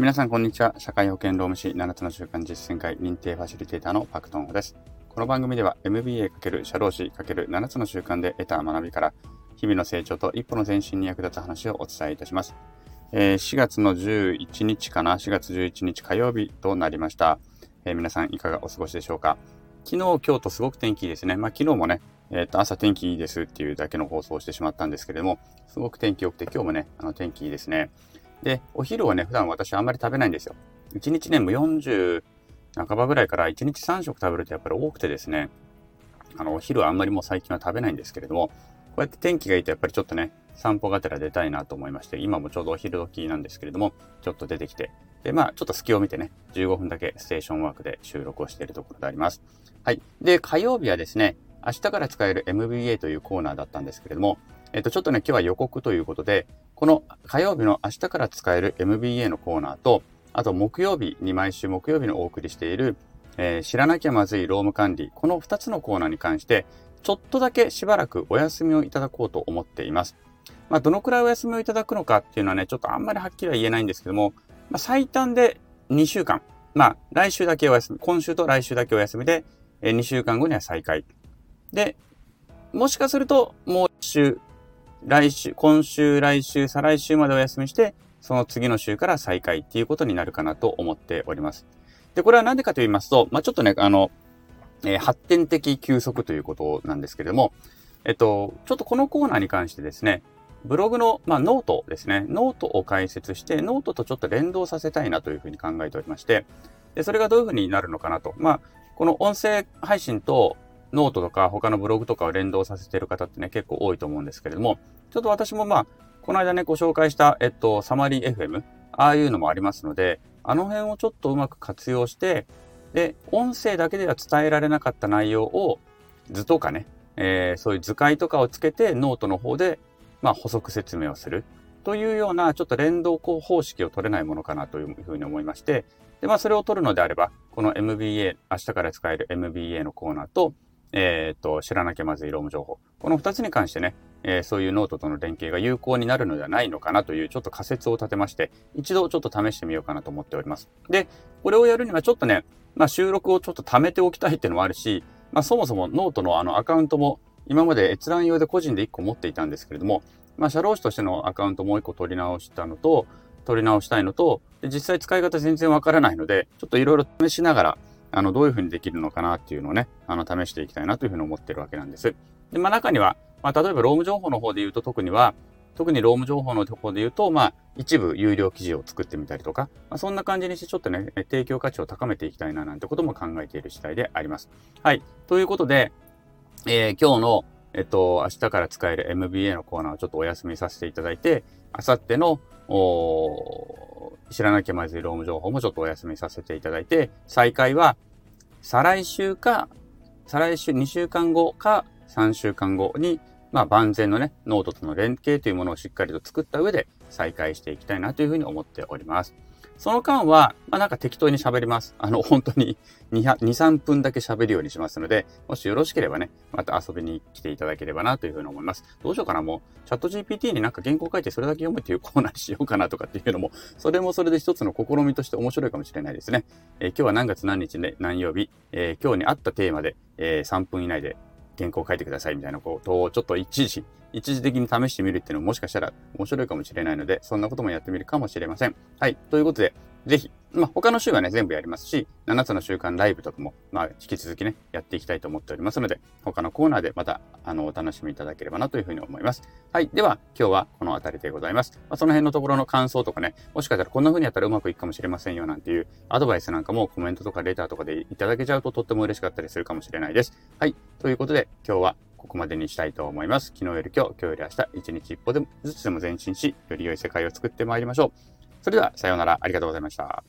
皆さん、こんにちは。社会保険労務士7つの習慣実践会認定ファシリテーターのパクトンホです。この番組では MBA× 社労士 ×7 つの習慣で得た学びから、日々の成長と一歩の前進に役立つ話をお伝えいたします。えー、4月の11日かな ?4 月11日火曜日となりました。えー、皆さん、いかがお過ごしでしょうか昨日、今日とすごく天気いいですね。まあ、昨日もね、えっ、ー、と、朝天気いいですっていうだけの放送をしてしまったんですけれども、すごく天気良くて、今日もね、あの天気いいですね。で、お昼はね、普段私あんまり食べないんですよ。1日ね、もう40半ばぐらいから1日3食食べるとやっぱり多くてですね、あの、お昼はあんまりもう最近は食べないんですけれども、こうやって天気がいいとやっぱりちょっとね、散歩がてら出たいなと思いまして、今もちょうどお昼時なんですけれども、ちょっと出てきて、で、まあ、ちょっと隙を見てね、15分だけステーションワークで収録をしているところであります。はい。で、火曜日はですね、明日から使える MBA というコーナーだったんですけれども、えっと、ちょっとね、今日は予告ということで、この火曜日の明日から使える MBA のコーナーと、あと木曜日に毎週木曜日のお送りしている、えー、知らなきゃまずい労務管理、この2つのコーナーに関して、ちょっとだけしばらくお休みをいただこうと思っています。まあ、どのくらいお休みをいただくのかっていうのはね、ちょっとあんまりはっきりは言えないんですけども、まあ、最短で2週間。まあ、来週だけお休み、今週と来週だけお休みで、えー、2週間後には再開。で、もしかすると、もう1週、来週、今週、来週、再来週までお休みして、その次の週から再開っていうことになるかなと思っております。で、これは何でかと言いますと、まあ、ちょっとね、あの、えー、発展的休息ということなんですけれども、えっと、ちょっとこのコーナーに関してですね、ブログの、まあ、ノートですね、ノートを開設して、ノートとちょっと連動させたいなというふうに考えておりまして、で、それがどういうふうになるのかなと。まあ、この音声配信とノートとか他のブログとかを連動させている方ってね、結構多いと思うんですけれども、ちょっと私もまあ、この間ね、ご紹介した、えっと、サマリー FM、ああいうのもありますので、あの辺をちょっとうまく活用して、で、音声だけでは伝えられなかった内容を図とかね、えー、そういう図解とかをつけてノートの方で、まあ、補足説明をする。というようなちょっと連動方式を取れないものかなというふうに思いまして、で、まあ、それを取るのであれば、この MBA、明日から使える MBA のコーナーと、えっ、と、知らなきゃまずい労務情報。この2つに関してね、えー、そういうノートとの連携が有効になるのではないのかなというちょっと仮説を立てまして、一度ちょっと試してみようかなと思っております。で、これをやるにはちょっとね、まあ収録をちょっと貯めておきたいっていうのもあるし、まあそもそもノートのあのアカウントも今まで閲覧用で個人で1個持っていたんですけれども、まあ社労士としてのアカウントもう1個取り直したのと、取り直したいのと、実際使い方全然わからないので、ちょっといろいろ試しながら、あの、どういうふうにできるのかなっていうのをね、あの、試していきたいなというふうに思ってるわけなんです。で、まあ中には、まあ例えば労務情報の方で言うと特には、特に労務情報のところで言うと、まあ、一部有料記事を作ってみたりとか、まあ、そんな感じにしてちょっとね、提供価値を高めていきたいななんてことも考えている次第であります。はい。ということで、えー、今日の、えっと、明日から使える MBA のコーナーをちょっとお休みさせていただいて、あさっての、知らなきゃまずい労務情報もちょっとお休みさせていただいて、再開は再来週か、再来週2週間後か3週間後に、まあ万全のね、ノートとの連携というものをしっかりと作った上で再開していきたいなというふうに思っております。その間は、まあなんか適当に喋ります。あの、本当に2、3分だけ喋るようにしますので、もしよろしければね、また遊びに来ていただければなというふうに思います。どうしようかな、もう、チャット GPT になんか原稿書いてそれだけ読むっていうコーナーにしようかなとかっていうのも、それもそれで一つの試みとして面白いかもしれないですね。えー、今日は何月何日で何曜日、えー、今日に合ったテーマで、えー、3分以内で原稿を書いてくださいみたいなことをちょっと一時、一時的に試してみるっていうのももしかしたら面白いかもしれないので、そんなこともやってみるかもしれません。はい。ということで、ぜひ、まあ、他の週はね、全部やりますし、7つの週間ライブとかも、まあ、引き続きね、やっていきたいと思っておりますので、他のコーナーでまた、あの、お楽しみいただければなというふうに思います。はい。では、今日はこの辺りでございます。まあ、その辺のところの感想とかね、もしかしたらこんな風にやったらうまくいくかもしれませんよなんていうアドバイスなんかもコメントとかレターとかでいただけちゃうととっても嬉しかったりするかもしれないです。はい。ということで、今日はここまでにしたいと思います。昨日より今日、今日より明日、一日一歩でもずつでも前進し、より良い世界を作ってまいりましょう。それでは、さようなら。ありがとうございました。